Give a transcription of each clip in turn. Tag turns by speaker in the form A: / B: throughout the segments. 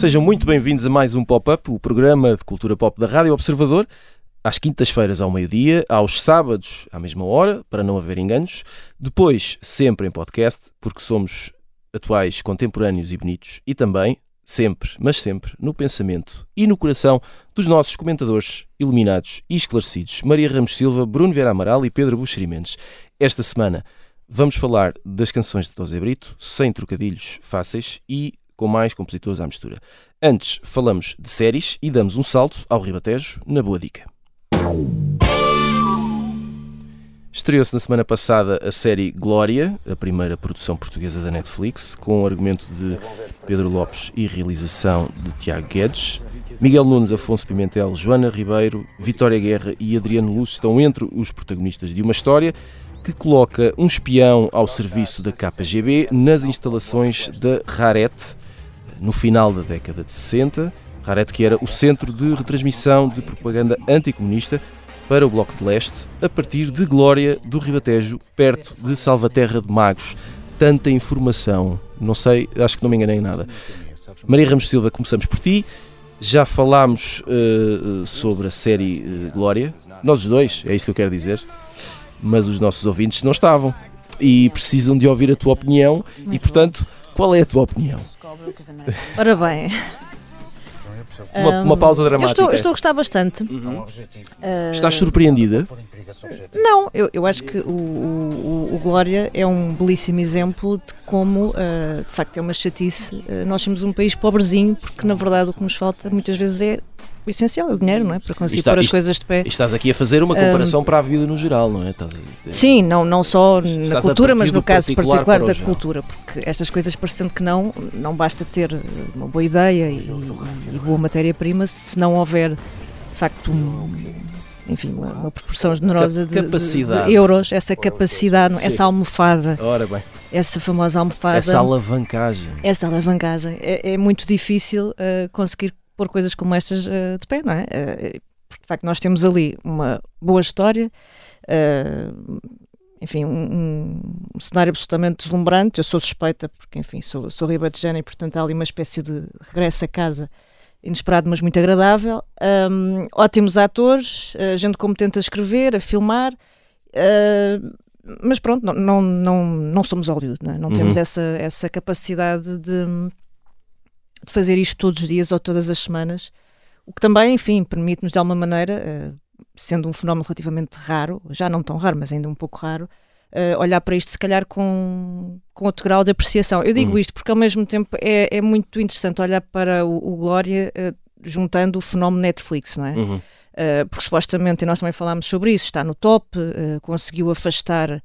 A: Sejam muito bem-vindos a mais um Pop-Up, o programa de cultura pop da Rádio Observador, às quintas-feiras ao meio-dia, aos sábados à mesma hora, para não haver enganos, depois sempre em podcast, porque somos atuais, contemporâneos e bonitos, e também, sempre, mas sempre, no pensamento e no coração dos nossos comentadores iluminados e esclarecidos, Maria Ramos Silva, Bruno Vera Amaral e Pedro Buxerimentos. Esta semana vamos falar das canções de Tosé Brito, sem trocadilhos fáceis e com mais compositores à mistura. Antes, falamos de séries e damos um salto ao Ribatejo, na Boa Dica. Estreou-se na semana passada a série Glória, a primeira produção portuguesa da Netflix, com o argumento de Pedro Lopes e realização de Tiago Guedes. Miguel Nunes, Afonso Pimentel, Joana Ribeiro, Vitória Guerra e Adriano Luz estão entre os protagonistas de uma história que coloca um espião ao serviço da KGB nas instalações da Rarete, no final da década de 60. Rarete que era o centro de retransmissão de propaganda anticomunista para o Bloco de Leste, a partir de Glória do Ribatejo, perto de Salvaterra de Magos. Tanta informação, não sei, acho que não me enganei em nada. Maria Ramos Silva, começamos por ti. Já falámos uh, sobre a série uh, Glória, nós os dois, é isso que eu quero dizer, mas os nossos ouvintes não estavam e precisam de ouvir a tua opinião e, portanto, qual é a tua opinião?
B: Ora bem.
A: Uma, uma pausa dramática.
B: Eu estou, eu estou a gostar bastante.
A: Uhum. Uh, Estás surpreendida?
B: Não, eu, eu acho que o, o, o, Glória é um belíssimo exemplo de como, uh, de facto, é uma chatice. Uh, nós somos um país pobrezinho, porque na verdade o que nos falta muitas vezes é o essencial é o dinheiro, não é? Para conseguir está, pôr as isto, coisas de pé.
A: Estás aqui a fazer uma comparação um, para a vida no geral, não é? Estás
B: sim, não, não só na cultura, mas no caso particular, particular da cultura, porque estas coisas parecendo que não, não basta ter uma boa ideia e, e boa matéria-prima se não houver de facto um, enfim, uma, uma, proporção generosa de, de, de, euros, essa capacidade, Sim. essa almofada. Essa famosa almofada.
A: Essa alavancagem.
B: Essa alavancagem. É, é muito difícil uh, conseguir pôr coisas como estas uh, de pé, não é? Uh, porque de facto nós temos ali uma boa história, uh, enfim, um, um, cenário absolutamente deslumbrante. Eu sou suspeita porque, enfim, sou, sou ribatejana e portanto há ali uma espécie de regresso a casa inesperado, mas muito agradável. Um, ótimos atores, gente competente a escrever, a filmar. mas pronto, não, não, não, não somos Hollywood, não, é? não uhum. temos essa, essa capacidade de, de fazer isto todos os dias ou todas as semanas, o que também, enfim, permite-nos de alguma maneira, uh, sendo um fenómeno relativamente raro, já não tão raro, mas ainda um pouco raro, uh, olhar para isto se calhar com, com outro grau de apreciação. Eu digo uhum. isto porque ao mesmo tempo é, é muito interessante olhar para o, o Glória uh, juntando o fenómeno Netflix, não é? Uhum. Uh, porque supostamente, e nós também falámos sobre isso, está no top, conseguiu afastar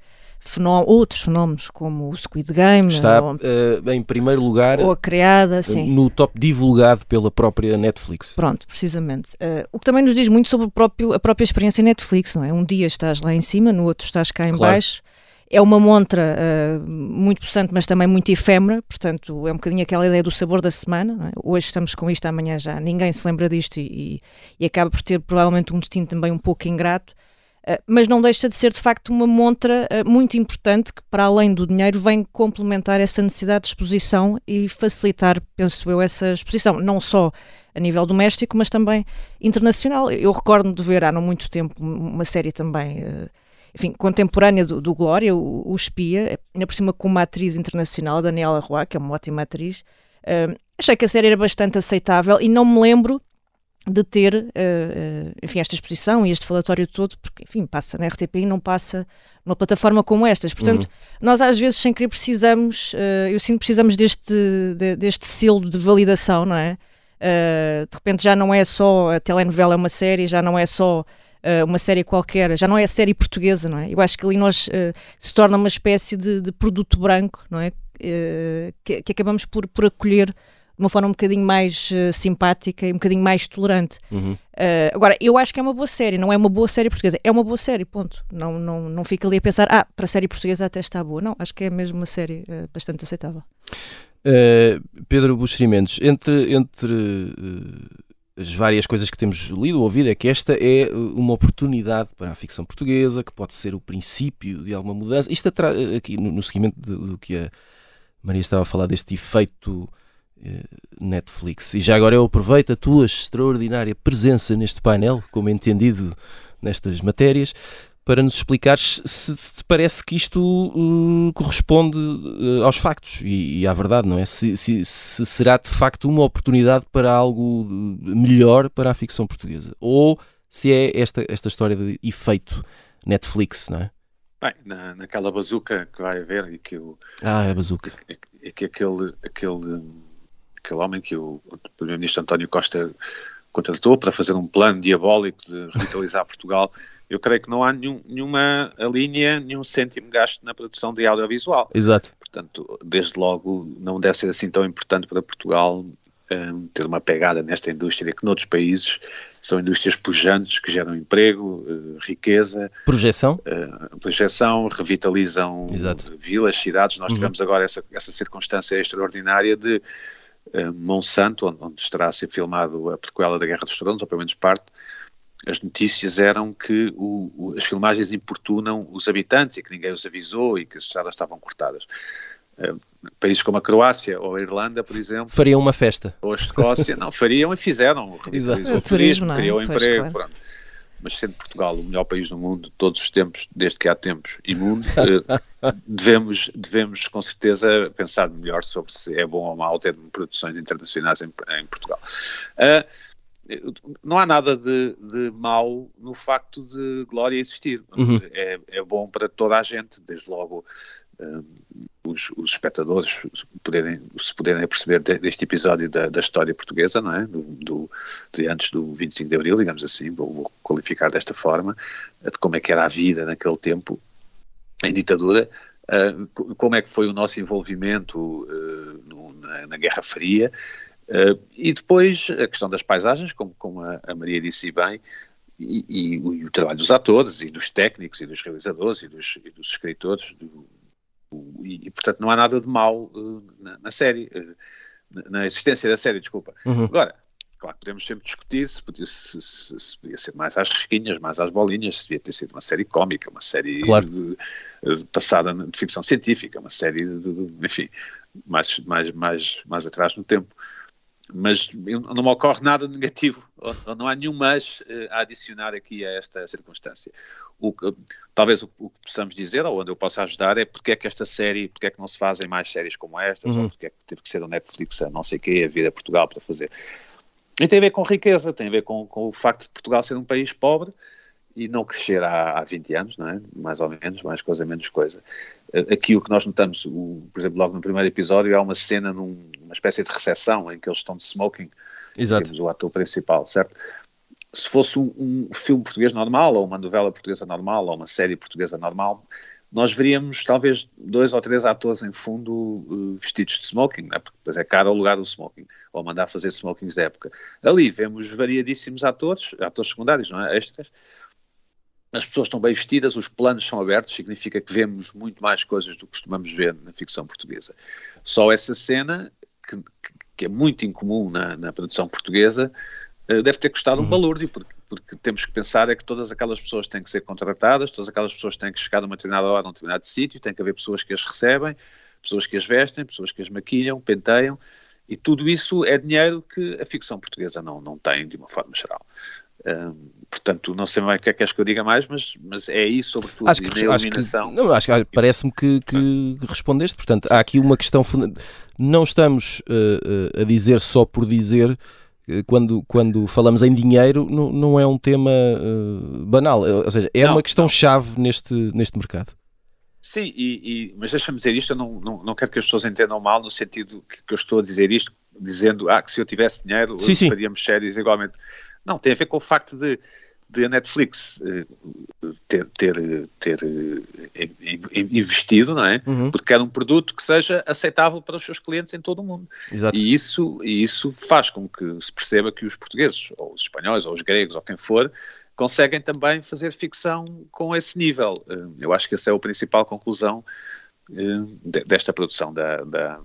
B: outros fenómenos como o Squid Game
A: está ou, uh, em primeiro lugar
B: ou a criada sim.
A: no top divulgado pela própria Netflix
B: pronto precisamente uh, o que também nos diz muito sobre próprio, a própria experiência Netflix não é um dia estás lá em cima no outro estás cá em claro. baixo é uma montra uh, muito possante, mas também muito efêmera, portanto, é um bocadinho aquela ideia do sabor da semana. É? Hoje estamos com isto, amanhã já ninguém se lembra disto e, e, acaba por ter provavelmente um destino também um pouco ingrato. Eh, mas não deixa de ser de facto uma montra uh, muito importante que, para além do dinheiro, vem complementar essa necessidade de exposição e facilitar, penso eu, essa exposição, não só a nível doméstico, mas também internacional. Eu recordo-me de ver há não muito tempo uma série também. Uh, enfim, contemporânea do, do Glória, o, o, Espia, ainda por cima com uma atriz internacional, Daniela Roy, que é uma ótima atriz. Uh, achei que a série era bastante aceitável e não me lembro de ter, uh, enfim, esta exposição e este falatório todo, porque, enfim, passa na RTP e não passa numa plataforma como estas. Portanto, uhum. nós às vezes, sem querer, precisamos, uh, eu sinto que precisamos deste, de, deste selo de validação, não é? Uh, de repente já não é só a telenovela é uma série, já não é só uma série qualquer, já não é a série portuguesa, não é? Eu acho que ali nós se torna uma espécie de, de produto branco, não é? Que, que, acabamos por, por acolher de uma forma um bocadinho mais uh, simpática e um bocadinho mais tolerante. Uhum. Uh, agora, eu acho que é uma boa série, não é uma boa série portuguesa, é uma boa série, ponto. Não, não, não fica ali a pensar, ah, para a série portuguesa até está boa. Não, acho que é mesmo uma série uh, bastante aceitável.
A: Pedro Buxerimentos, entre, entre as várias coisas que temos lido ou ouvido, é que esta é uma oportunidade para a ficção portuguesa, que pode ser o princípio de alguma mudança. Isto aqui no, no seguimento do, do que a Maria estava a falar, deste efeito Netflix. E já agora eu aproveito a tua extraordinária presença neste painel, como entendido nestas matérias, para nos explicares se, te parece que isto uh, corresponde uh, aos factos e, e, à verdade, não é? Se, se, se, será de facto uma oportunidade para algo melhor para a ficção portuguesa ou se é esta, esta história de efeito Netflix, não é?
C: Bem, na, naquela bazuca que vai haver e que o.
A: Ah, é a bazuca.
C: E que, que aquele, aquele aquele homem que o, o Primeiro-Ministro António Costa contratou para fazer um plano diabólico de revitalizar Portugal. Eu creio que não há nenhum, nenhuma linha, nenhum cêntimo gasto na produção de audiovisual.
A: Exato.
C: Portanto, desde logo, não deve ser assim tão importante para Portugal um, ter uma pegada nesta indústria que noutros países são indústrias pujantes que geram emprego, uh, riqueza.
A: Projeção?
C: Uh, projeção, revitalizam
A: Exato.
C: vilas, cidades. Nós uhum. tivemos agora essa, essa circunstância extraordinária de Monsanto, onde, onde, estará a ser filmado a prequela da Guerra dos Tronos, ou pelo menos parte, as notícias eram que o, o, as filmagens importunam os habitantes e que ninguém os avisou e que as estradas estavam cortadas. Uh, países como a Croácia ou a Irlanda, por exemplo.
A: Fariam uma festa.
C: Ou a Escócia, não, fariam e fizeram.
B: Exato. O turismo, é?
C: criou emprego. Claro mas sendo Portugal o melhor país do mundo todos os tempos, desde que há tempos e mundo, eh, devemos, devemos com certeza pensar melhor sobre se é bom ou mau ter produções internacionais em, em Portugal. Uh, não há nada de, de mau no facto de Glória existir. Uhum. É, é bom para toda a gente, desde logo os, os, espectadores poderem, se puderem perceber deste episódio da, da história portuguesa, não é? Do, do, de antes do 25 de Abril, digamos assim, vou, vou, qualificar desta forma, de como é que era a vida naquele tempo, em ditadura, uh, como é que foi o nosso envolvimento uh, no, na, na, Guerra Fria, uh, e depois a questão das paisagens, como, como a, a Maria disse bem, e, e, e, o, trabalho dos atores e dos técnicos e dos realizadores e dos, e dos escritores, do, e, e, portanto não há nada de mal uh, na, na, série, uh, na existência da série, desculpa. Uhum. Agora, claro, podemos sempre discutir se podia, se, se, se podia, ser mais às risquinhas, mais às bolinhas, se devia ter sido uma série cómica, uma série
A: claro.
C: de, de, passada de ficção científica, uma série de, de, enfim, mais, mais, mais, mais atrás no tempo mas não me ocorre nada negativo, ou, não há nenhum mas uh, a adicionar aqui a esta circunstância. O, talvez o, o, que possamos dizer, ou onde eu possa ajudar, é porque é que esta série, porque é que não se fazem mais séries como estas, uhum. ou porque é que teve que ser o Netflix a não sei o quê, a vir a Portugal para fazer. E tem a ver com riqueza, tem a ver com, com o facto de Portugal ser um país pobre, e não crescer há, há 20 anos, não é? mais ou menos, mais coisa, menos coisa. Aqui o que nós notamos, o, por exemplo, logo no primeiro episódio, há uma cena numa espécie de recepção em que eles estão de smoking.
A: Exato.
C: Temos o ator principal, certo? Se fosse um, um, filme português normal, ou uma novela portuguesa normal, ou uma série portuguesa normal, nós veríamos talvez dois ou três atores em fundo uh, vestidos de smoking, né? porque depois é caro o lugar do smoking, ou mandar fazer smokings da época. Ali vemos variadíssimos atores, atores secundários, não é? Extras, as pessoas estão bem vestidas, os planos são abertos, significa que vemos muito mais coisas do que costumamos ver na ficção portuguesa. Só essa cena, que, que é muito incomum na, na produção portuguesa, uh, deve ter custado um balúrdio, porque, porque, temos que pensar é que todas aquelas pessoas têm que ser contratadas, todas aquelas pessoas têm que chegar a uma determinada hora a um determinado sítio, tem que haver pessoas que as recebem, pessoas que as vestem, pessoas que as maquilham, penteiam, e tudo isso é dinheiro que a ficção portuguesa não, não tem de uma forma geral portanto, não sei bem o que é que és que eu diga mais, mas, mas é isso, sobretudo,
A: acho que. Acho que, não, acho que parece-me que, que respondeste. Portanto, há aqui uma questão fundamental. Não estamos uh, a dizer só por dizer quando, quando falamos em dinheiro, não, não é um tema uh, banal, ou seja, é não, uma questão-chave neste, neste mercado.
C: Sim, e, e mas deixa-me dizer isto, eu não, não, não quero que as pessoas entendam mal no sentido que, que eu estou a dizer isto, dizendo ah, que se eu tivesse dinheiro
A: sim, sim.
C: faríamos séries igualmente. Não, tem a ver com o facto de, de a Netflix uh, ter, ter, ter uh, investido, não é? Uhum. Porque era um produto que seja aceitável para os seus clientes em todo o mundo.
A: Exato.
C: E isso, e isso faz com que se perceba que os portugueses, ou os espanhóis, ou os gregos, ou quem for, conseguem também fazer ficção com esse nível. Uh, eu acho que essa é a principal conclusão desta produção da, da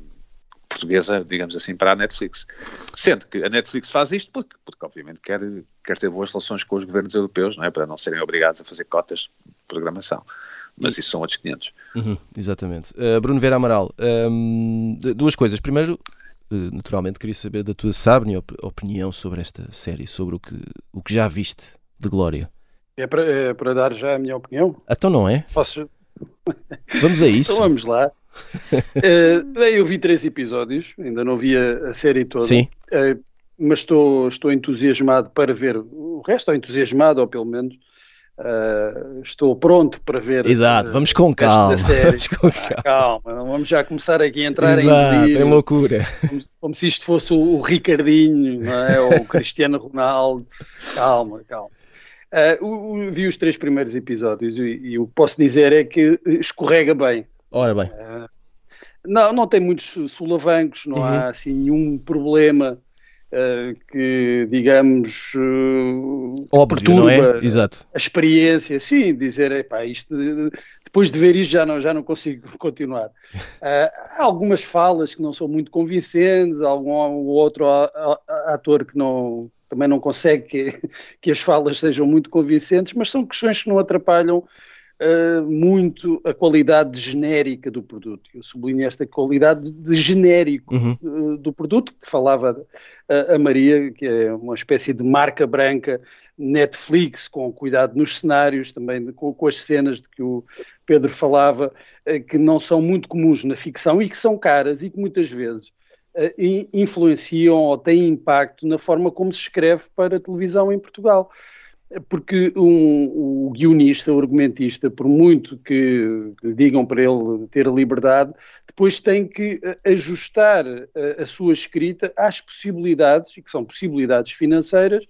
C: portuguesa, digamos assim, para a Netflix. Sendo que a Netflix faz isto porque, porque obviamente, quer, quer ter boas relações com os governos europeus, não é? Para não serem obrigados a fazer cotas de programação. Mas isso são outros 500.
A: Uhum, exatamente. Uh, Bruno Vera Amaral, um, duas coisas. Primeiro, naturalmente, queria saber da tua op opinião sobre esta série, sobre o que, o que já viste de Glória.
D: É para, é para dar já a minha opinião?
A: Então não é?
D: Posso...
A: Vamos a isso.
D: então vamos lá. uh, eu vi três episódios, ainda não vi a, a série toda.
A: Sim.
D: Uh, mas estou, estou entusiasmado para ver o resto, ou entusiasmado, ou pelo menos. Uh, estou pronto para ver.
A: Exato, vamos com calma.
D: Vamos com calma. Ah, calma. Vamos já começar aqui a entrar
A: Exato,
D: em,
A: em loucura.
D: Como, como, se isto fosse o, o Ricardinho, é? ou o Cristiano Ronaldo. Calma, calma. Uh, vi os três primeiros episódios e, e, o que posso dizer é que escorrega bem.
A: Ora bem. Uh,
D: não, não tem muitos solavancos, não uhum. há assim nenhum problema uh, que, digamos,
A: Óbvio, perturba é? Exato.
D: a experiência. Sim, dizer, epá, isto, depois de ver isto já não, já não consigo continuar. Há algumas falas que não são muito convincentes, algum outro ator que não também não consegue que, que as falas sejam muito convincentes, mas são questões que não atrapalham uh, muito a qualidade genérica do produto. Eu sublinho esta qualidade de genérico uhum. uh, do produto, que falava a, a Maria, que é uma espécie de marca branca Netflix, com cuidado nos cenários, também de, com, com, as cenas de que o Pedro falava, uh, que não são muito comuns na ficção e que são caras e que muitas vezes influenciam ou têm impacto na forma como se escreve para a televisão em Portugal porque um, o guionista, o argumentista, por muito que lhe digam para ele ter a liberdade, depois tem que eh, ajustar a, eh, a sua escrita às possibilidades, e que são possibilidades financeiras,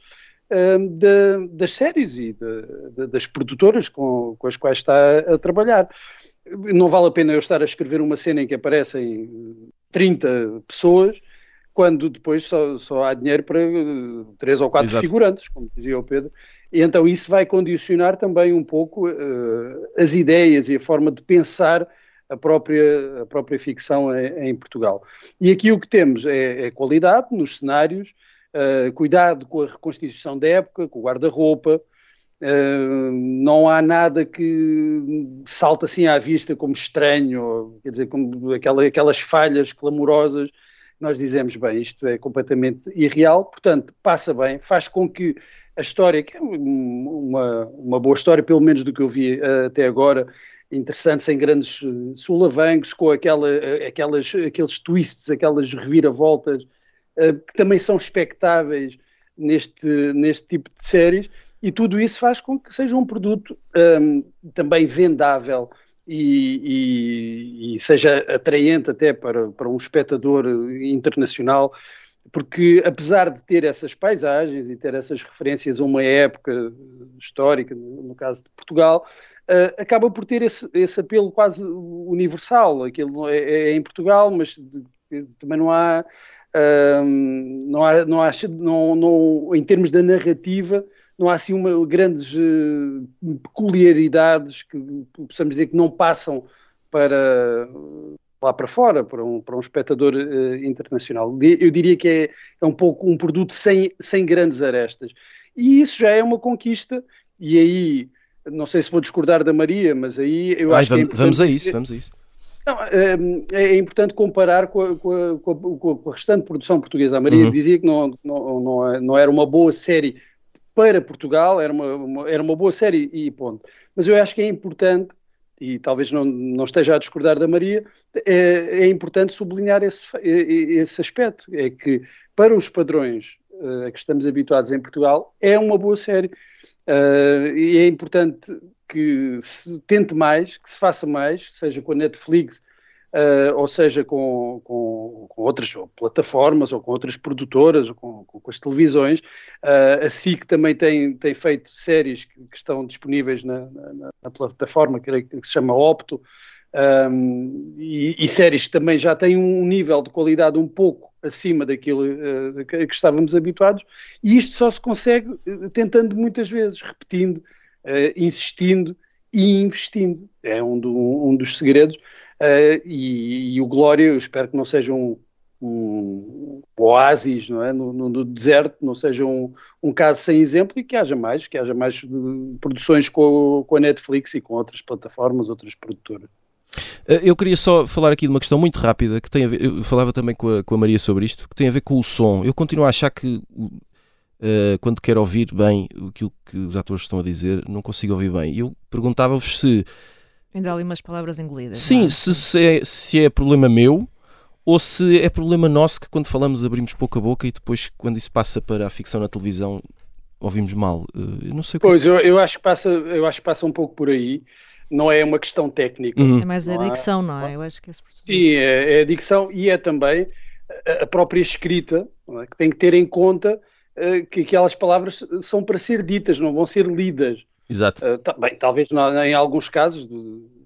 D: das séries e das produtoras com, com, as quais está a trabalhar. Não vale a pena eu estar a escrever uma cena em que aparecem 30 pessoas quando depois só, só há dinheiro para uh, três ou quatro Exato. figurantes, como dizia o Pedro, e então isso vai condicionar também um pouco uh, as ideias e a forma de pensar a própria, a própria ficção em, em Portugal. E aqui o que temos é, é qualidade nos cenários, uh, cuidado com a reconstituição da época, com o guarda-roupa, Uh, não há nada que salta assim à vista como estranho, quer dizer, como aquela, aquelas falhas clamorosas nós dizemos, bem, isto é completamente irreal, portanto, passa bem, faz com que a história, que é uma, uma boa história, pelo menos do que eu vi uh, até agora, interessante, sem grandes uh, solavancos, com aquela, uh, aquelas, aqueles twists, aquelas reviravoltas, que também são expectáveis neste, neste tipo de séries, e tudo isso faz com que seja um produto um, também vendável e, e, e, seja atraente até para, para um espectador internacional, porque apesar de ter essas paisagens e ter essas referências a uma época histórica, no caso de Portugal, uh, acaba por ter esse, esse, apelo quase universal. Aquilo é, é em Portugal, mas de, também não há, uh, não há, não há não, não, em termos da narrativa, não há assim uma, grandes uh, peculiaridades que possamos dizer que não passam para lá para fora, para um, para um espectador uh, internacional. Eu diria que é, é um pouco um produto sem, sem grandes arestas. E isso já é uma conquista, e aí, não sei se vou discordar da Maria, mas aí eu Ai, acho
A: vamos,
D: que é
A: Vamos a isso, dizer, vamos a isso.
D: Não, é, é, importante comparar com a, com, a, com a, restante produção portuguesa. A Maria uhum. dizia que não, não, não, não era uma boa série para Portugal, era uma, uma, era uma boa série e ponto. Mas eu acho que é importante, e talvez não, não esteja a discordar da Maria, é, é importante sublinhar esse, esse aspecto, é que para os padrões uh, a que estamos habituados em Portugal, é uma boa série. Uh, e é importante que se tente mais, que se faça mais, seja com a Netflix, uh, ou seja com, com, com, outras plataformas, ou com outras produtoras, ou com, com as televisões. Uh, a SIC também tem, tem feito séries que, que estão disponíveis na, na, na, plataforma que, se chama Opto, um, e, e, séries que também já têm um nível de qualidade um pouco acima daquilo uh, que, que, estávamos habituados, e isto só se consegue tentando muitas vezes, repetindo, uh, insistindo e investindo. É um, do, um dos segredos. Uh, e, e, o Glória, eu espero que não seja um, um oásis não é? no, no, no deserto, não seja um, um, caso sem exemplo e que haja mais, que haja mais produções com, com a Netflix e com outras plataformas, outras produtoras.
A: Eh, eu queria só falar aqui de uma questão muito rápida que tem a ver, eu falava também com a, com a Maria sobre isto, que tem a ver com o som. Eu continuo a achar que uh, quando quero ouvir bem aquilo que os atores estão a dizer, não consigo ouvir bem. Eu perguntava-vos se.
B: Ainda há ali umas palavras engolidas.
A: Sim, é? se, se, é, se é problema meu ou se é problema nosso que quando falamos abrimos pouco a boca e depois, quando isso passa para a ficção na televisão, ouvimos mal. Eh, eu não sei
D: Pois, eu, eu, acho que passa, eu acho que passa um pouco por aí não é uma questão técnica.
B: Uhum. É mais a dicção, não é? Eu acho que é
D: Sim, é, é a dicção e é também a própria escrita, é? que tem que ter em conta uh, que aquelas palavras são para ser ditas, não vão ser lidas.
A: Exato. Uh,
D: bem, talvez em alguns casos,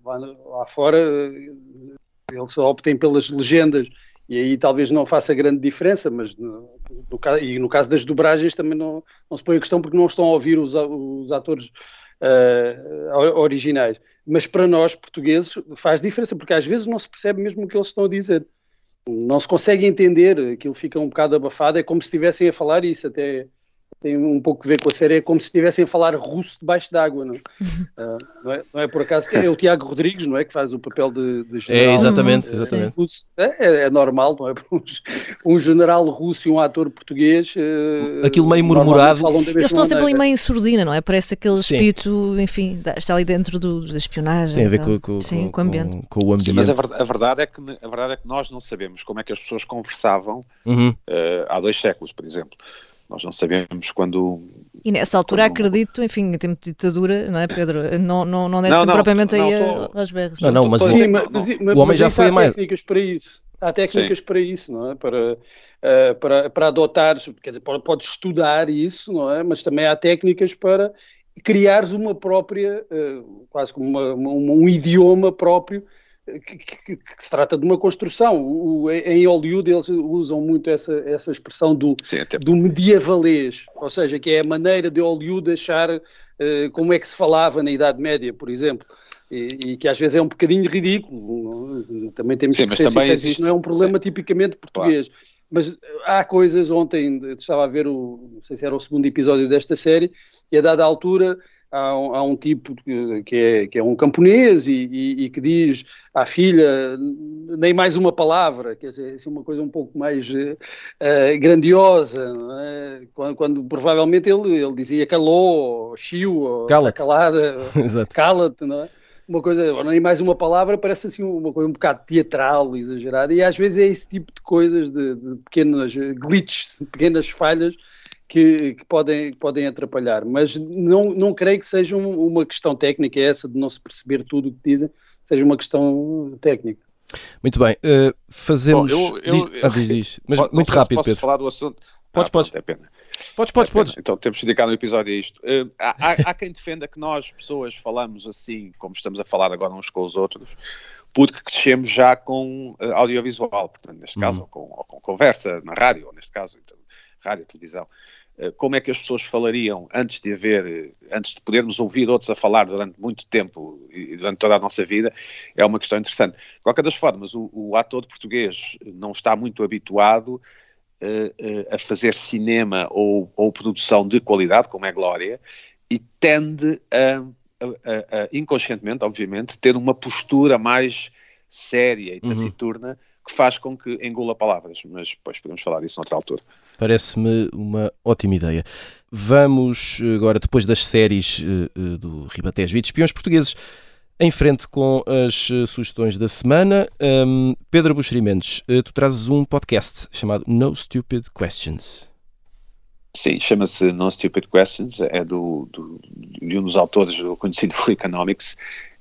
D: lá, lá fora, eles optem pelas legendas e aí talvez não faça grande diferença, mas no, no, e no caso das dobragens também não, não se põe a questão porque não estão a ouvir os, os atores uh, originais. Mas para nós, portugueses, faz diferença, porque às vezes não se percebe mesmo o que eles estão a dizer. Não se consegue entender, aquilo fica um bocado abafado, é como se estivessem a falar isso, até tem um pouco a ver com a série, é como se estivessem a falar russo debaixo d'água, não? Uh, não, é, não é por acaso que é o Tiago Rodrigues, não é? Que faz o papel de, de
A: general. É, exatamente, exatamente.
D: É, é, é, normal, não é? Um, general russo e um ator português. Uh,
A: Aquilo meio murmurado.
B: Eles estão sempre ali meio em surdina, não é? Parece aquele Sim. espírito, enfim, está ali dentro do, da espionagem.
A: Tem a ver com, com, Sim, com, com, o ambiente. Com, o ambiente. Sim,
C: mas a verdade, a verdade, é que, a verdade é que nós não sabemos como é que as pessoas conversavam uhum. uh, há dois séculos, por exemplo. Nós não sabemos quando.
B: E nessa altura, quando... acredito, enfim, em tempo de ditadura, não é, Pedro? Não, não, não desce não, não, propriamente não, aí tô... às berras.
A: Não, não, mas, Sim, mas, mas, o homem já foi
D: há
A: mais.
D: técnicas para isso. Há técnicas Sim. para isso, não é? Para, uh, para, para adotar, quer dizer, podes estudar isso, não é? Mas também há técnicas para criares uma própria, uh, quase como uma, uma, um idioma próprio que, que, que, se trata de uma construção. O, em Hollywood eles usam muito essa, essa expressão do, Sim, do medievalês, ou seja, que é a maneira de Hollywood achar uh, como é que se falava na Idade Média, por exemplo. E, e, que às vezes é um bocadinho ridículo. Também temos Sim, que ser sinceros, isto não é um problema Sim. tipicamente português. Claro. Mas há coisas, ontem estava a ver o, não sei se era o segundo episódio desta série, e a dada altura há um, há um tipo que é, que é um camponês e, e, e, que diz à filha nem mais uma palavra, quer dizer, assim, uma coisa um pouco mais uh, grandiosa, é? quando, quando, provavelmente ele, ele dizia calou, chiu,
A: cala-te,
D: calada, cala-te, não é? Uma coisa, nem mais uma palavra, parece assim uma coisa um bocado teatral, exagerada, e às vezes é esse tipo de coisas, de, de pequenas glitches, pequenas falhas, que, que, podem, podem atrapalhar, mas não, não creio que seja um, uma questão técnica essa de não se perceber tudo o que dizem, seja uma questão técnica.
A: Muito bem, uh, fazemos. Bom, eu, eu, diz, ah, diz, diz. Mas pode, muito rápido,
C: posso
A: Pedro.
C: falar do assunto?
A: Podes, ah, podes.
C: É pena.
A: Podes, podes, é podes.
C: Então temos que dedicar no episódio a isto. Uh, há, há, quem defenda que nós, pessoas, falamos assim, como estamos a falar agora uns com os outros, porque crescemos já com uh, audiovisual, portanto, neste caso, uhum. ou, com, ou, com, conversa na rádio, ou neste caso, então, rádio, televisão. Eh, como é que as pessoas falariam antes de haver, eh, antes de podermos ouvir outros a falar durante muito tempo e durante toda a nossa vida, é uma questão interessante. De qualquer das formas, o, o ator português não está muito habituado uh, uh, a fazer cinema ou, ou, produção de qualidade, como é Glória, e tende a, a, a, inconscientemente, obviamente, ter uma postura mais séria e uhum. taciturna uhum. Que faz com que engula palavras, mas depois podemos falar disso noutra altura.
A: Parece-me uma ótima ideia. Vamos agora, depois das séries uh, do Ribatejo e de espiões portugueses, em frente com as sugestões da semana. Um, Pedro Buxerimentos, tu trazes um podcast chamado No Stupid Questions.
C: Sim, chama-se No Stupid Questions, é do, do, de um dos autores do conhecido Free Economics,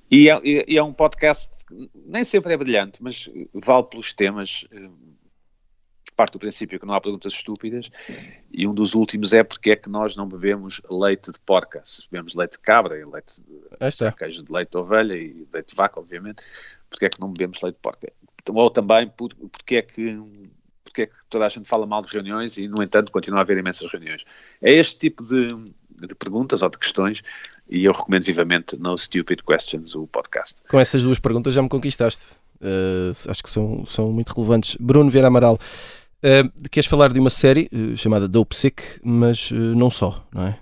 C: e é, e é um podcast que nem sempre é brilhante, mas vale pelos temas parte do princípio que não há perguntas estúpidas, e um dos últimos é porque é que nós não bebemos leite de porca. Se bebemos leite de cabra e leite de, queijo de leite de ovelha e leite de vaca, obviamente, porque é que não bebemos leite de porca? Ou também porque é que porque é que toda a gente fala mal de reuniões e, no entanto, continua a haver imensas reuniões. É este tipo de, de perguntas ou de questões e eu recomendo vivamente No Stupid Questions, o podcast.
A: Com essas duas perguntas já me conquistaste. Uh, acho que são, são muito relevantes. Bruno Vieira Amaral, uh, queres falar de uma série uh, chamada Dope Sick, mas não só, não é?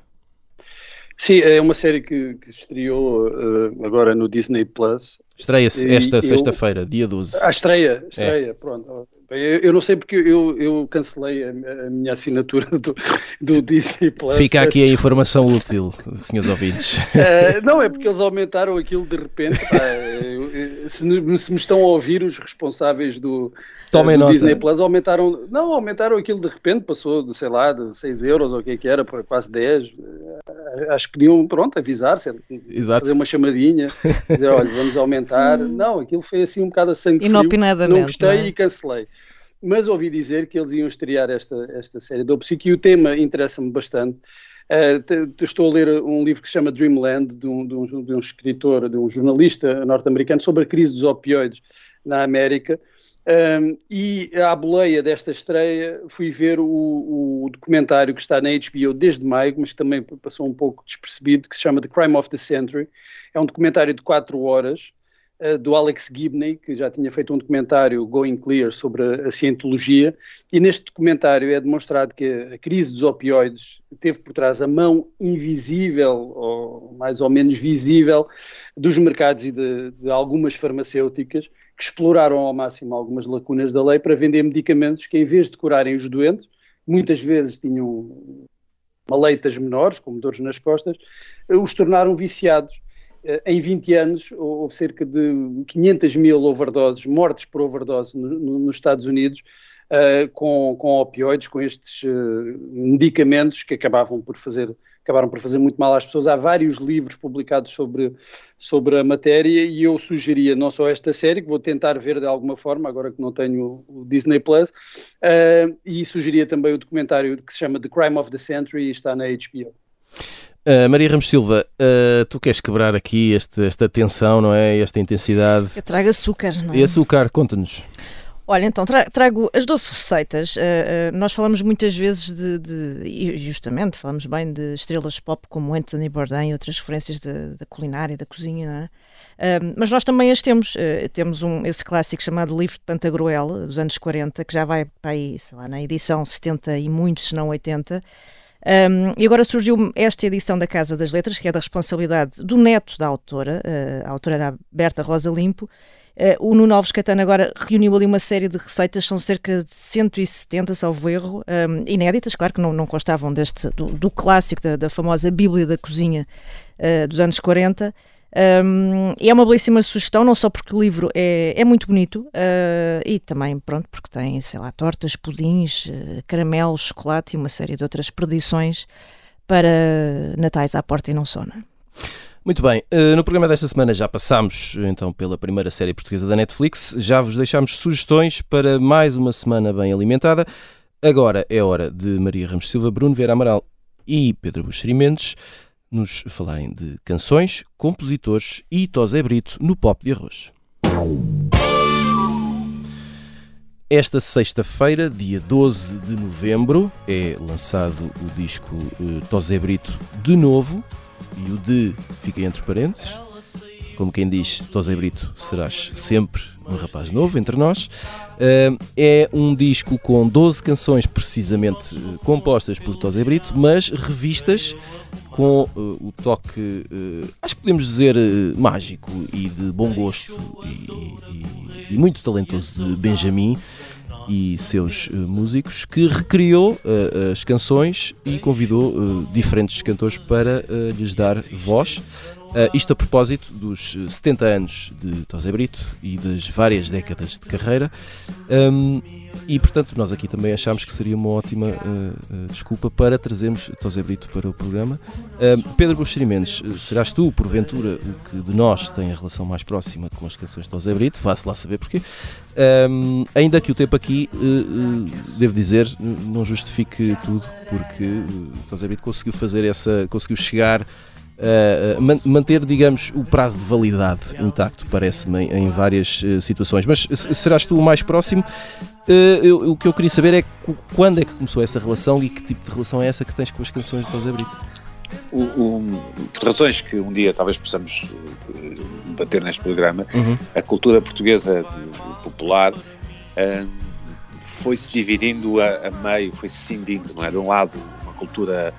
D: Sim, é uma série que, que estreou agora no Disney Plus.
A: Estreia-se esta sexta-feira, dia 12.
D: Ah, estreia, estreia, é. pronto. Eu, não sei porque eu, eu cancelei a, a, minha assinatura do, do Disney Plus.
A: Fica aqui a informação útil, senhores ouvintes.
D: Uh, não, é porque eles aumentaram aquilo de repente. Pá, eu, se, se, me estão a ouvir os responsáveis do,
A: uh,
D: do Disney Plus, aumentaram. Não, aumentaram aquilo de repente, passou de, sei lá, de 6 euros ou o que é que era, para quase 10. Uh, acho que podiam, pronto, avisar,
A: Exato.
D: fazer uma chamadinha, dizer, olha, vamos aumentar. não, aquilo foi assim um bocado a sangue frio. Não gostei não é? e cancelei mas ouvi dizer que eles iam estrear esta, esta série do Psique e o tema interessa-me bastante. Uh, estou a ler um livro que se chama Dreamland, de um, de um, de um escritor, de um jornalista norte-americano, sobre a crise dos opioides na América. Um, e à boleia desta estreia fui ver o, o, documentário que está na HBO desde maio, mas que também passou um pouco despercebido, que se chama The Crime of the Century. É um documentário de quatro horas do Alex Gibney, que já tinha feito um documentário Going Clear sobre a, cientologia, e neste documentário é demonstrado que a crise dos opioides teve por trás a mão invisível, ou mais ou menos visível, dos mercados e de, de algumas farmacêuticas que exploraram ao máximo algumas lacunas da lei para vender medicamentos que, em vez de curarem os doentes, muitas vezes tinham maleitas menores, como dores nas costas, os tornaram viciados. eh, em 20 anos houve cerca de 500 mil overdoses, mortes por overdose no, no, nos Estados Unidos, uh, com, com opioides, com estes uh, medicamentos que acabavam por fazer acabaram por fazer muito mal às pessoas. Há vários livros publicados sobre, sobre a matéria e eu sugeria não só esta série, que vou tentar ver de alguma forma, agora que não tenho o Disney Plus, uh, e sugeria também o documentário que se chama The Crime of the Century e está na HBO.
A: Uh, Maria Ramos Silva, uh, tu queres quebrar aqui este, esta tensão, não é? Esta intensidade.
B: Eu trago açúcar, não é?
A: E açúcar, conta-nos.
B: Olha, então tra trago as doces receitas. Uh, nós falamos muitas vezes de, de, e justamente falamos bem de estrelas pop como Anthony Bourdain e outras referências da culinária, da cozinha, não é? Uh, mas nós também as temos. Uh, temos um, esse clássico chamado Livro de Pantagruel, dos anos 40, que já vai para aí, sei lá, na edição 70 e muitos, se não 80. Um, e agora surgiu esta edição da Casa das Letras, que é da responsabilidade do neto da autora, uh, a autora era Berta Rosa Limpo. Uh, o Nuno Alves Catano agora reuniu ali uma série de receitas, são cerca de 170, salvo erro, um, inéditas, claro que não, não constavam deste, do, do clássico, da, da, famosa Bíblia da Cozinha uh, dos anos 40. Um, e é uma belíssima sugestão, não só porque o livro é, é muito bonito uh, e também, pronto, porque tem, sei lá, tortas, pudins, uh, caramelos, chocolate e uma série de outras perdições para natais à porta e não só, não é?
A: Muito bem, uh, no programa desta semana já passámos então pela primeira série portuguesa da Netflix, já vos deixámos sugestões para mais uma semana bem alimentada. Agora é hora de Maria Ramos Silva, Bruno Vieira Amaral e Pedro Buxeri Mendes nos falarem de canções, compositores e Tosé Brito no Pop de Arroz. Esta sexta-feira, dia 12 de novembro, é lançado o disco uh, Tosé Brito de novo e o de fica entre parênteses. Como quem diz, Tosé Brito, serás sempre um rapaz novo entre nós. Uh, é um disco com 12 canções precisamente uh, compostas por Tosé Brito, mas revistas com uh, o toque, acho que podemos dizer, mágico e de bom gosto e, e, e muito talentoso de Benjamin e seus músicos, que recriou as canções e convidou diferentes cantores para lhes dar voz. Uh, isto a propósito dos 70 anos de Tosé Brito e das várias décadas de carreira. Um, e portanto, nós aqui também achámos que seria uma ótima uh, uh, desculpa para trazermos Tosé Brito para o programa. Pedro Buxeri Mendes, serás tu, porventura, o que de nós tem a relação mais próxima com as canções de Tosé Brito? Vá-se lá saber porquê. Um, ainda que o tempo aqui, devo dizer, não justifique tudo, porque uh, Tosé Brito conseguiu fazer essa, conseguiu chegar uh, manter, digamos, o prazo de validade intacto, parece-me, em, em, várias uh, situações. Mas serás tu o mais próximo? Uh, eu, o que eu queria saber é quando é que começou essa relação e que tipo de relação é essa que tens com as canções de José Brito?
C: O, o, por razões que um dia talvez possamos debater neste programa, uhum. a cultura portuguesa de, popular foi-se dividindo a, a, meio, foi-se cindindo, não é? De um lado, uma cultura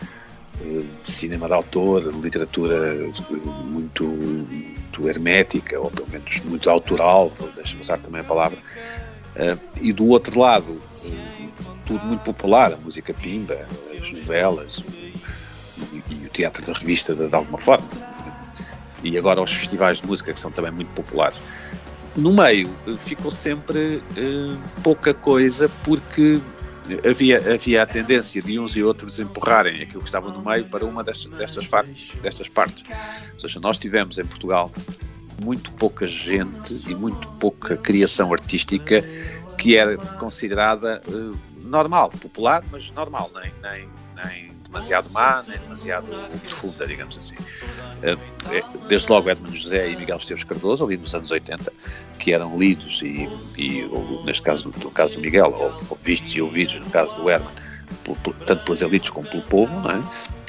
C: cinema de autor, literatura muito, muito hermética, ou pelo menos muito autoral, deixa-me usar também a palavra, uh, e do outro lado, tudo muito popular, a música pimba, as novelas, e o teatro da revista de, de, alguma forma. E agora os festivais de música que são também muito populares. No meio ficou sempre uh, pouca coisa porque havia, havia a tendência de uns e outros empurrarem aquilo que estava no meio para uma destas, destas, partes, destas partes. Ou seja, nós tivemos em Portugal muito pouca gente e muito pouca criação artística que era considerada uh, normal, popular, mas normal, nem, nem, nem demasiado má, nem demasiado profunda, digamos assim. Eh, eh, desde logo Edmund José e Miguel Esteves Cardoso, ali nos anos 80, que eram lidos e, e ou, neste caso, no caso do Miguel, ou, ou, vistos e ouvidos, no caso do Herman, por, por, tanto pelas elites como pelo povo, não é?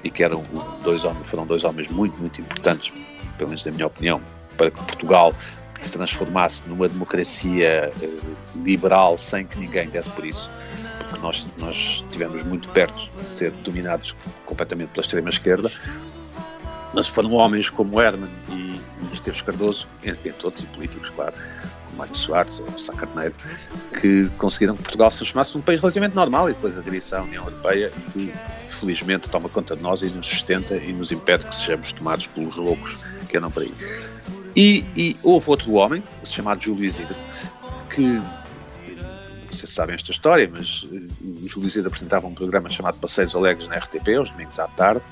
C: e que eram dois homens, foram dois homens muito, muito importantes, pelo menos na minha opinião, para que Portugal se transformasse numa democracia eh, liberal sem que ninguém desse por isso nós, nós estivemos muito perto de ser dominados completamente pela extrema-esquerda, mas foram homens como Herman e, Esteves Cardoso, entre, entre outros, e políticos, claro, como Mário Soares ou Sá Carneiro, que conseguiram que Portugal se transformasse num país relativamente normal e depois aderisse à União Europeia, que felizmente toma conta de nós e nos sustenta e nos impede que sejamos tomados pelos loucos que andam por aí. E, e houve outro homem, chamado Júlio Isidro, que não sei se sabem esta história, mas uh, o Júlio Isidro apresentava um programa chamado Passeios Alegres na RTP, aos domingos à tarde,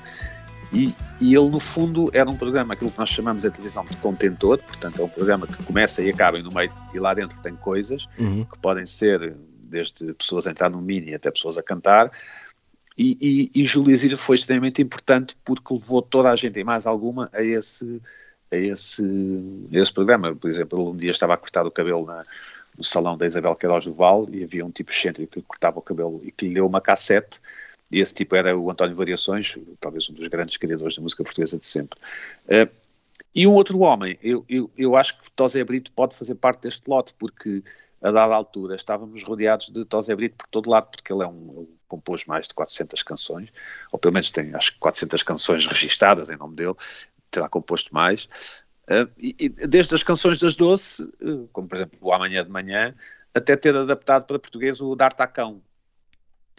C: e, e, ele, no fundo, era um programa, aquilo que nós chamamos de televisão de contentor, portanto, é um programa que começa e acaba e no meio, e lá dentro tem coisas uhum. que podem ser desde pessoas a entrar no mini até pessoas a cantar. E, e, e Júlio Isidro foi extremamente importante porque levou toda a gente, e mais alguma, a esse, a esse, a esse programa. Por exemplo, um dia estava a cortar o cabelo na, no salão da Isabel Queiroz Duval e havia um tipo excêntrico que cortava o cabelo e que lhe deu uma cassete e esse tipo era o António Variações, talvez um dos grandes criadores da música portuguesa de sempre. Uh, e um outro homem, eu, eu, eu acho que Tosé Brito pode fazer parte deste lote, porque a dada altura estávamos rodeados de Tosé Brito por todo lado, porque ele é um, compôs mais de 400 canções, ou pelo menos tem acho que 400 canções registadas em nome dele, terá composto mais, desde as canções das Doce, uh, como por exemplo o Amanhã de Manhã, até ter adaptado para português o D'Artacão,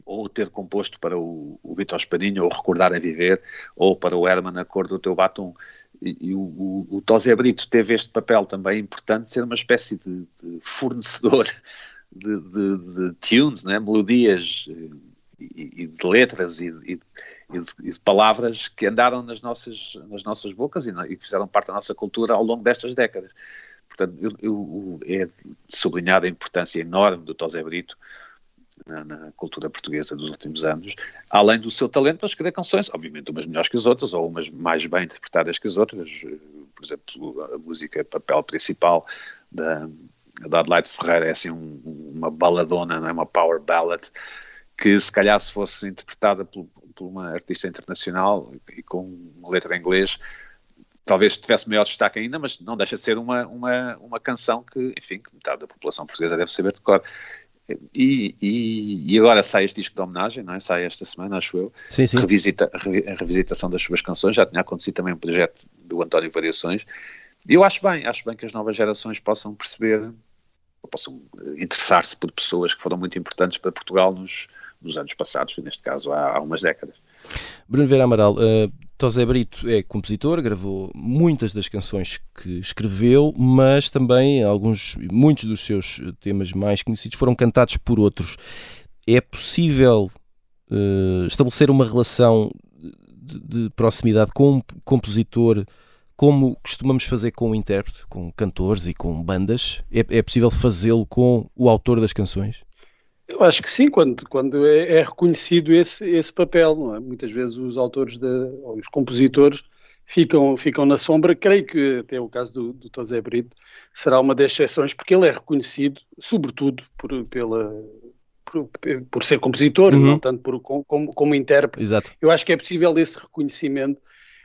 C: ou ter composto para o, o Vitor Espadinho, ou Recordar a Viver, ou para o Herman A Cor do Teu Batom. E, e o, o, o Tosé Brito teve este papel também importante, ser uma espécie de, de fornecedor de, de, de, tunes, né? melodias eh, e, e de letras e, e, de, de, palavras que andaram nas nossas, nas nossas bocas e, fizeram parte da nossa cultura ao longo destas décadas. Portanto, eu, eu, é sublinhada a importância enorme do Tosé Brito na, na, cultura portuguesa dos últimos anos, além do seu talento para escrever canções, obviamente umas melhores que as outras, ou umas mais bem interpretadas que as outras. Por exemplo, a música papel principal da, da Adelaide Ferreira é assim um, uma baladona, não é? uma power ballad, que se calhar se fosse interpretada por, por uma artista internacional e com uma letra em inglês, talvez tivesse maior destaque ainda, mas não deixa de ser uma, uma, uma canção que, enfim, que metade da população portuguesa deve saber de cor. E, e, e, agora sai este disco de homenagem, não é? sai esta semana, acho eu,
A: sim, sim.
C: Revisita, a revisitação das suas canções, já tinha acontecido também um projeto do António Variações, e eu acho bem, acho bem que as novas gerações possam perceber, possam interessar-se por pessoas que foram muito importantes para Portugal nos, dos anos passados, neste caso há, há umas décadas.
A: Bruno Vera Amaral, uh, Tosé Brito é compositor, gravou muitas das canções que escreveu, mas também alguns, muitos dos seus temas mais conhecidos foram cantados por outros. É possível uh, estabelecer uma relação de, de, proximidade com um compositor como costumamos fazer com o intérprete, com cantores e com bandas? É, é possível fazê-lo com o autor das canções?
D: Eu acho que sim, quando, quando é, é reconhecido esse, esse papel. É? Muitas vezes os autores, de, ou os compositores, ficam, ficam na sombra. Creio que até o caso do, do Tosé Brito será uma das exceções, porque ele é reconhecido, sobretudo, por, pela, por, por ser compositor, uhum. não tanto por, como, como intérprete.
A: Exato.
D: Eu acho que é possível esse reconhecimento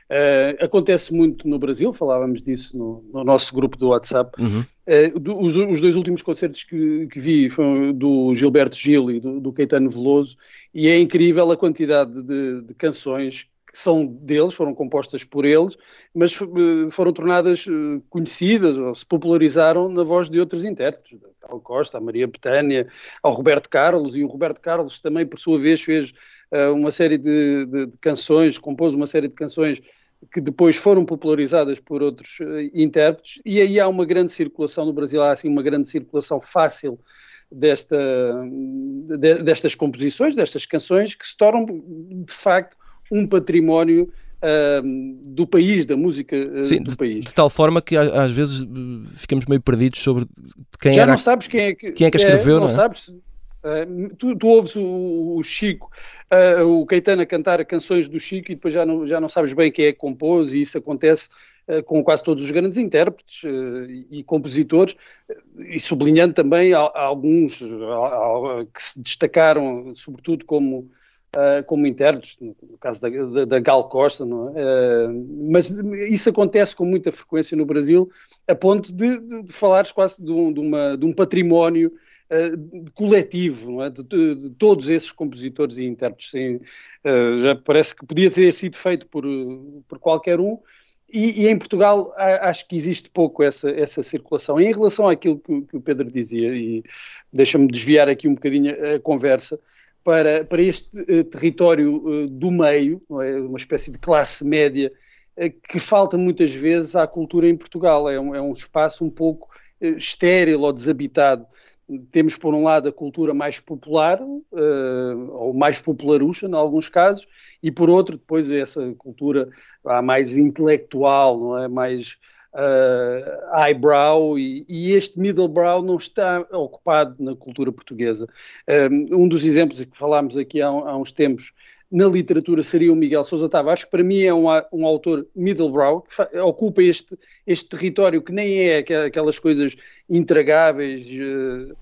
D: Uh, acontece muito no Brasil, falávamos disso no, no nosso grupo do WhatsApp. Uhum. Uh, do, os, os, dois últimos concertos que, que, vi foram do Gilberto Gil e do, do Caetano Veloso, e é incrível a quantidade de, de canções que são deles, foram compostas por eles, mas uh, foram tornadas conhecidas ou se popularizaram na voz de outros intérpretes, Paulo Costa, a Maria Betânia, ao Roberto Carlos, e o Roberto Carlos também, por sua vez, fez uma série de, de, de canções, compôs uma série de canções que depois foram popularizadas por outros uh, intérpretes, e aí há uma grande circulação no Brasil, há assim uma grande circulação fácil desta, de, destas composições, destas canções, que se tornam de facto um património uh, do país, da música uh,
A: Sim,
D: do
A: de,
D: país.
A: De tal forma que às vezes ficamos meio perdidos sobre quem
D: Já
A: era,
D: não sabes quem é que,
A: quem é que escreveu,
D: é, não,
A: não é?
D: sabes Uh, tu, tu, ouves o, o Chico, uh, o Caetano a cantar canções do Chico e depois já não, já não sabes bem quem é que compôs, e isso acontece uh, com quase todos os grandes intérpretes e compositores, e sublinhando também alguns que se destacaram, sobretudo como. como intérpretes, no caso da, da, da Gal Costa, é? mas isso acontece com muita frequência no Brasil, a ponto de, de, de falares quase de um, de, uma, de um património uh, coletivo é? de, de, de, todos esses compositores e intérpretes. Sim, uh, já parece que podia ter sido feito por, por qualquer um. E, e em Portugal acho que existe pouco essa, essa circulação. em relação àquilo que, que o Pedro dizia, e deixa-me desviar aqui um bocadinho a conversa, para, para este uh, território do meio, é? uma espécie de classe média, que falta muitas vezes à cultura em Portugal. É um, é um espaço um pouco estéril ou desabitado temos, por um lado, a cultura mais popular, uh, ou mais popularucha, em alguns casos, e por outro, depois, essa cultura uh, mais intelectual, não é? mais uh, highbrow, e, e, este middle brow não está ocupado na cultura portuguesa. Um dos exemplos que falámos aqui há, há uns tempos na literatura seria o Miguel Sousa Tavares, que para mim é um, um autor middlebrow, que ocupa este, este território que nem é aquelas coisas intragáveis, uh,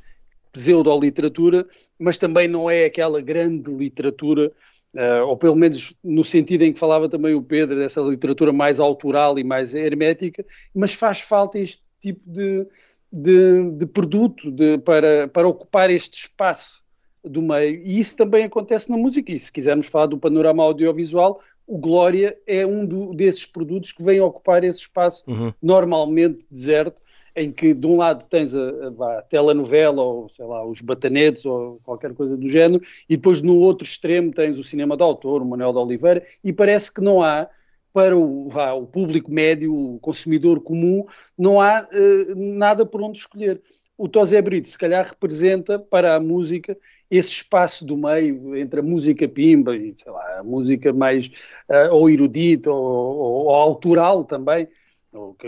D: pseudo-literatura, mas também não é aquela grande literatura, uh, ou pelo menos no sentido em que falava também o Pedro, dessa literatura mais autoral e mais hermética, mas faz falta este tipo de, de, de produto de, para, para ocupar este espaço do meio. E isso também acontece na música. E se quisermos falar do panorama audiovisual, o Glória é um do, desses produtos que vem ocupar esse espaço uhum. normalmente deserto, em que de um lado tens a, a, a, telenovela ou sei lá, os batanetes ou qualquer coisa do género, e depois no outro extremo tens o cinema de autor, o Manuel de Oliveira, e parece que não há para o, vá, o público médio, o consumidor comum, não há uh, nada por onde escolher. O Tosé Brito, se calhar, representa para a música esse espaço do meio entre a música pimba e, sei lá, a música mais uh, ou erudita ou, ou, ou autoral também,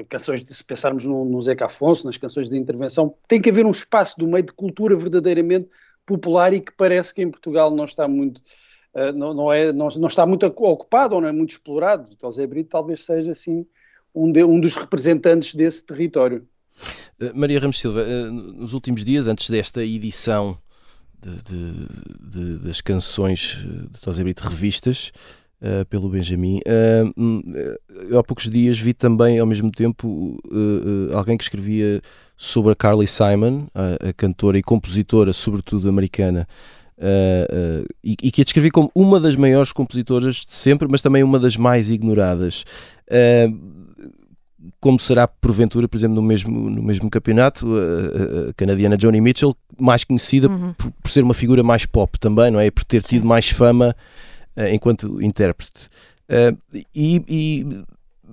D: canções, se pensarmos no, no Zeca Afonso, nas canções de intervenção, tem que haver um espaço do meio de cultura verdadeiramente popular e que parece que em Portugal não está muito uh, não, não, é, não, não, está muito ocupado ou não é muito explorado. O José Brito talvez seja assim um, de, um dos representantes desse território.
A: Uh, Maria Ramos Silva, nos últimos dias, antes desta edição de, de, das canções de José Brito revistas uh, pelo Benjamin. Uh, há poucos dias vi também, ao mesmo tempo, alguém que escrevia sobre a Carly Simon, a, a cantora e compositora, sobretudo americana, e, e, que a descrevi como uma das maiores compositoras de sempre, mas também uma das mais ignoradas. Como será porventura, por exemplo, no mesmo, no mesmo campeonato, a, a canadiana Joni Mitchell, mais conhecida uhum. por, por, ser uma figura mais pop também, não é? Por ter tido Sim. mais fama uh, enquanto intérprete. Uh, e, e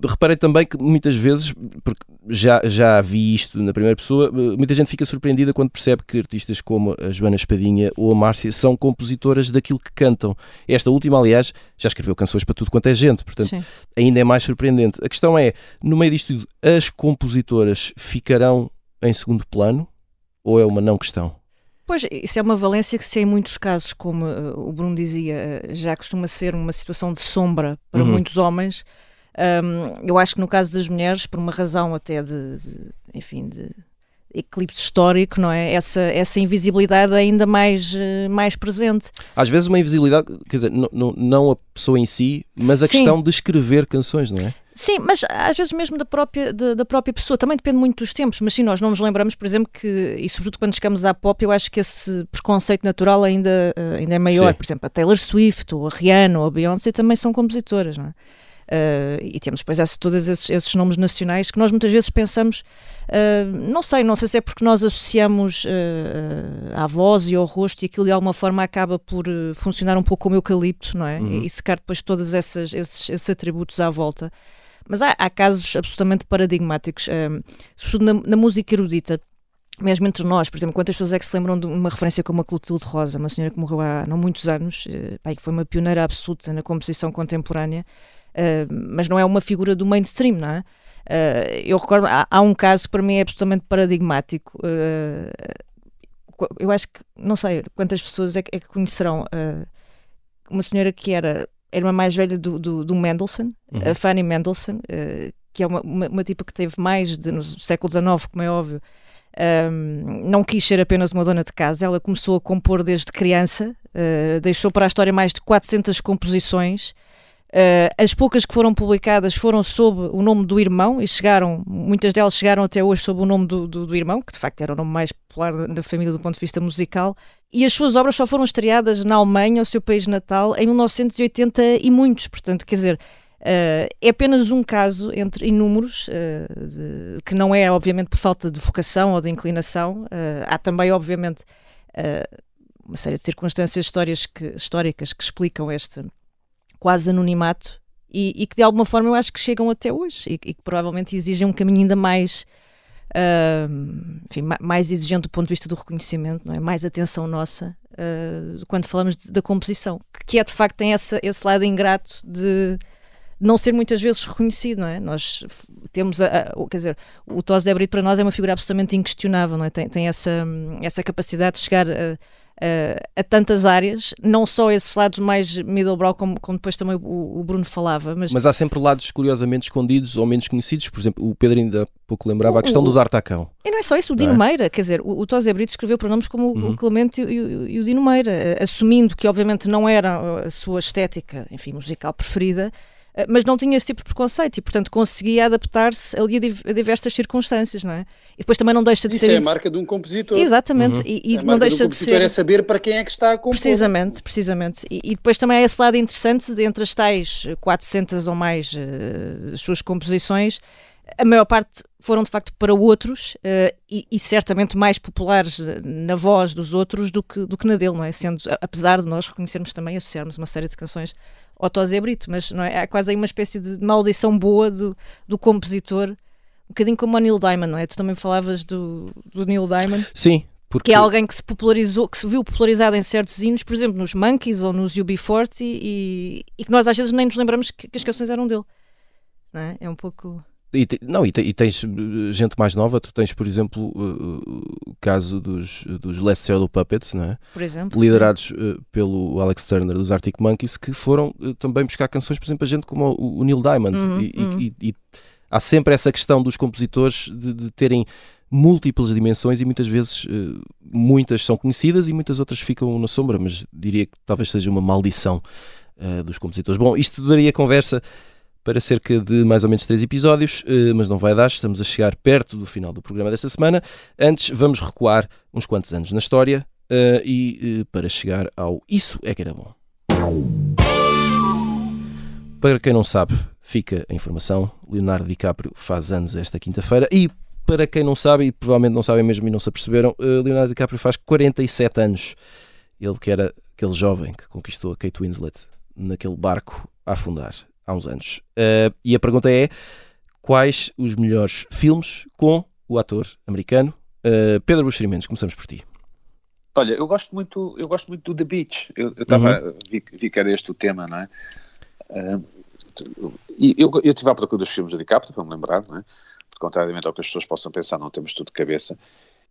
A: reparei também que muitas vezes, porque já, já vi isto na primeira pessoa, eh, muita gente fica surpreendida quando percebe que artistas como a Joana Espadinha ou a Márcia são compositoras daquilo que cantam. Esta última, aliás, já escreveu canções para tudo quanto é gente, portanto, Sim. ainda é mais surpreendente. A questão é, no meio disto tudo, as compositoras ficarão em segundo plano ou é uma não questão?
B: Pois, isso é uma valência que, se em muitos casos, como uh, o Bruno dizia, uh, já costuma ser uma situação de sombra para uhum. muitos homens, um, eu acho que no caso das mulheres, por uma razão até de, de enfim, de eclipse histórico, não é? Essa, essa invisibilidade ainda mais, uh, mais presente.
A: Às vezes uma invisibilidade, quer dizer, não, não a pessoa em si, mas a Sim. questão de escrever canções, não é?
B: Sim, mas às vezes mesmo da própria, da, da, própria pessoa, também depende muito dos tempos, mas sim, nós não nos lembramos, por exemplo, que, e sobretudo quando chegamos à pop, eu acho que esse preconceito natural ainda, uh, ainda é maior. Sim. Por exemplo, a Taylor Swift, ou a Rihanna, ou a Beyoncé também são compositoras, não é? Uh, e temos depois esse, todos esses, esses, nomes nacionais que nós muitas vezes pensamos, uh, não sei, não sei se é porque nós associamos uh, à voz e ao rosto e aquilo de alguma forma acaba por funcionar um pouco como eucalipto, não é? Uhum. E, e secar depois todos esses, esses atributos à volta. Mas há, há casos absolutamente paradigmáticos, um, sobretudo na, na, música erudita. Mesmo entre nós, por exemplo, quantas pessoas é que se lembram de uma referência como a Clotilde Rosa, uma senhora que morreu há não muitos anos, uh, que foi uma pioneira absoluta na composição contemporânea, uh, mas não é uma figura do mainstream, não é? Uh, eu recordo, há, há, um caso que para mim é absolutamente paradigmático. Uh, eu acho que, não sei quantas pessoas é que, é que conhecerão uma senhora que era a irmã mais velha do, do, do Mendelssohn, uhum. a Fanny Mendelssohn, que é uma, uma, uma tipo que teve mais de, no século XIX, como é óbvio, um, não quis ser apenas uma dona de casa, ela começou a compor desde criança, uh, deixou para a história mais de 400 composições, Uh, as poucas que foram publicadas foram sob o nome do irmão e chegaram, muitas delas chegaram até hoje sob o nome do, do, do irmão, que de facto era o nome mais popular da família do ponto de vista musical, e as suas obras só foram estreadas na Alemanha, o seu país natal, em 1980 e muitos, portanto, quer dizer, uh, é apenas um caso entre inúmeros, uh, de, que não é obviamente por falta de vocação ou de inclinação, há também obviamente uma série de circunstâncias que, históricas que explicam este quase anonimato e, e, que de alguma forma eu acho que chegam até hoje e, e que provavelmente exigem um caminho ainda mais, uh, enfim, mais exigente do ponto de vista do reconhecimento, não é? mais atenção nossa uh, quando falamos de, da composição, que é de facto tem essa, esse lado ingrato de não ser muitas vezes reconhecido, não é? Nós temos, a, a, quer dizer, o Tosé Brito para nós é uma figura absolutamente inquestionável, não é? Tem, tem essa, essa capacidade de chegar a Uh, a tantas áreas, não só esses lados mais middlebrow, como, como depois também o, o, Bruno falava. Mas...
A: mas há sempre lados curiosamente escondidos ou menos conhecidos. Por exemplo, o Pedro ainda pouco lembrava o, a questão o, do D'Artacão.
B: E não é só isso, o Dino é? Meira, quer dizer, o, o Tosé Brito escreveu pronomes como uhum. o Clemente e, o Dino Meira, uh, assumindo que obviamente não era a sua estética, enfim, musical preferida, eh, mas não tinha esse tipo de preconceito e, portanto, conseguia adaptar-se ali a, diversas circunstâncias, não é? E depois também não deixa de
D: Isso
B: ser.
D: Isso é a marca de um compositor.
B: Exatamente, uhum. e, e não deixa de, um de ser.
D: é saber para quem é que está a compor.
B: Precisamente, precisamente. E, e, depois também há esse lado interessante de entre as tais 400 ou mais uh, suas composições, a maior parte foram de facto para outros uh, e, e, certamente mais populares na voz dos outros do que, do que na dele, não é? Sendo, apesar de nós reconhecermos também, associarmos uma série de canções Otto Brito, mas não é? há quase aí uma espécie de maldição boa do, do compositor, um bocadinho como o Neil Diamond, não é? Tu também falavas do, do Neil Diamond.
A: Sim, porque...
B: Que é alguém que se popularizou, que se viu popularizado em certos hinos, por exemplo, nos Monkeys ou nos UB40 e, e que nós às vezes nem nos lembramos que, que as canções eram dele. Não é? é um pouco...
A: E, não, e, tens eh, gente mais nova, tu tens, por exemplo, o caso dos, dos Let's Cello Puppets, não é?
B: Por exemplo.
A: Liderados uh, pelo Alex Turner dos Arctic Monkeys, que foram uh, também buscar canções, por exemplo, a gente como o, o Neil Diamond. Uhum, e, uhum. E, e, há sempre essa questão dos compositores de, de terem múltiplas dimensões e muitas vezes uh, muitas são conhecidas e muitas outras ficam na sombra, mas diria que talvez seja uma maldição dos compositores. Bom, isto daria conversa para cerca de mais ou menos três episódios, eh, mas não vai dar, estamos a chegar perto do final do programa desta semana. Antes, vamos recuar uns quantos anos na história eh, e eh, para chegar ao Isso é que era bom. Para quem não sabe, fica a informação: Leonardo DiCaprio faz anos esta quinta-feira e para quem não sabe, e provavelmente não sabem mesmo e não se aperceberam, Leonardo DiCaprio faz 47 anos. Ele que era aquele jovem que conquistou a Kate Winslet naquele barco a afundar há uns anos. Uh, e a pergunta é: quais os melhores filmes com o ator americano uh, Pedro Buxerimentos? Começamos por ti.
C: Olha, eu gosto muito, eu gosto muito do The Beach. Eu, eu uhum. vi, vi, que era este o tema, não é? Uh, e eu, eu tive à procura dos filmes de DiCaprio, para me lembrar, não é? Porque, contrariamente ao que as pessoas possam pensar, não temos tudo de cabeça.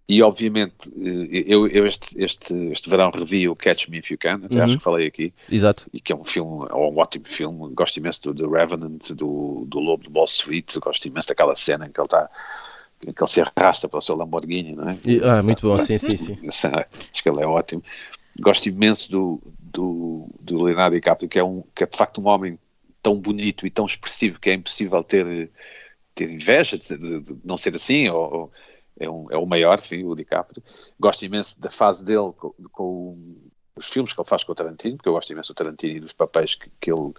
C: E obviamente, eh, eu, eu este, este, este verão revi o Catch Me If You Can, até uhum. acho que falei aqui.
A: Exato.
C: E que é um filme, é um ótimo filme. Gosto imenso do The Revenant, do, do Lobo do Wall Street, gosto imenso daquela cena em que ele está que ele se arrasta para o seu Lamborghini, não é?
A: E, ah, muito bom, sim, sim, sim.
C: Acho que ele é ótimo. Gosto imenso do, do, do Leonardo DiCaprio, que é, um, que é de facto um homem tão bonito e tão expressivo que é impossível ter, ter inveja de, de, de não ser assim, ou, ou é, um, é o maior, enfim, o DiCaprio. Gosto imenso da fase dele com, com, os filmes que ele faz com o Tarantino, porque eu gosto imenso do Tarantino e dos papéis que, que, ele,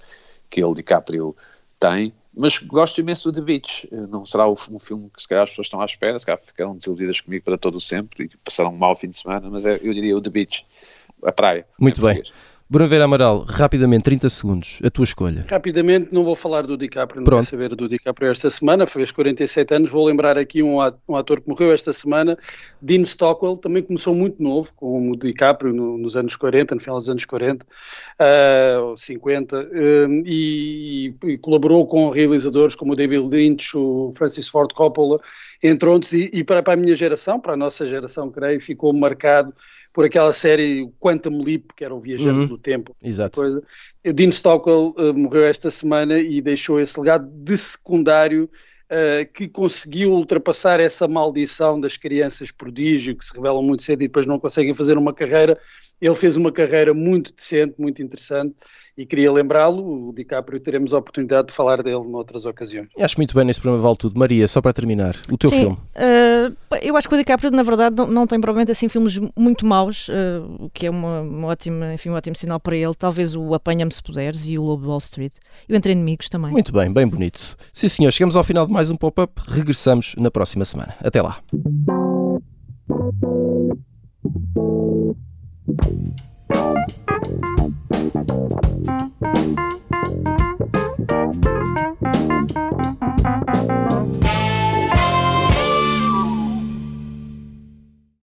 C: que ele, DiCaprio, tem. Mas gosto imenso do The Beach. Não será um filme que se calhar as pessoas estão à espera, se calhar ficaram desiludidas comigo para todo o sempre e passaram um mau fim de semana, mas é, eu diria o The Beach, a praia.
A: Muito bem. Português. Bruno Vera Amaral, rapidamente, 30 segundos, a tua escolha.
D: Rapidamente, não vou falar do DiCaprio, não Pronto. quero saber do DiCaprio esta semana, fez 47 anos, vou lembrar aqui um ator que morreu esta semana, Dean Stockwell, também começou muito novo, como o DiCaprio no, nos anos 40, no final dos anos 40, uh, 50, uh, e, e, colaborou com realizadores como o David Lynch, o Francis Ford Coppola, entre outros, e, e para, para a minha geração, para a nossa geração, creio, ficou marcado por aquela série Quantum Leap, que era o Viajante uhum. do Tempo.
A: Exato.
D: Coisa. O Dean Stockwell uh, morreu esta semana e deixou esse legado de secundário uh, que conseguiu ultrapassar essa maldição das crianças prodígio que se revelam muito cedo e depois não conseguem fazer uma carreira ele fez uma carreira muito decente, muito interessante e queria lembrá-lo. O DiCaprio teremos a oportunidade de falar dele noutras ocasiões.
A: Acho muito bem nesse programa Vale Tudo. Maria, só para terminar, o teu
B: Sim,
A: filme.
B: Uh, eu acho que o DiCaprio, na verdade, não, não tem provavelmente assim filmes muito maus, uh, o que é uma, uma, ótima, enfim, um ótimo sinal para ele. Talvez o Apanha-me se puderes e o Lobo Wall Street. E o Entre Inimigos também.
A: Muito bem, bem bonito. Sim, senhor, chegamos ao final de mais um pop-up. Regressamos na próxima semana. Até lá. Thank you.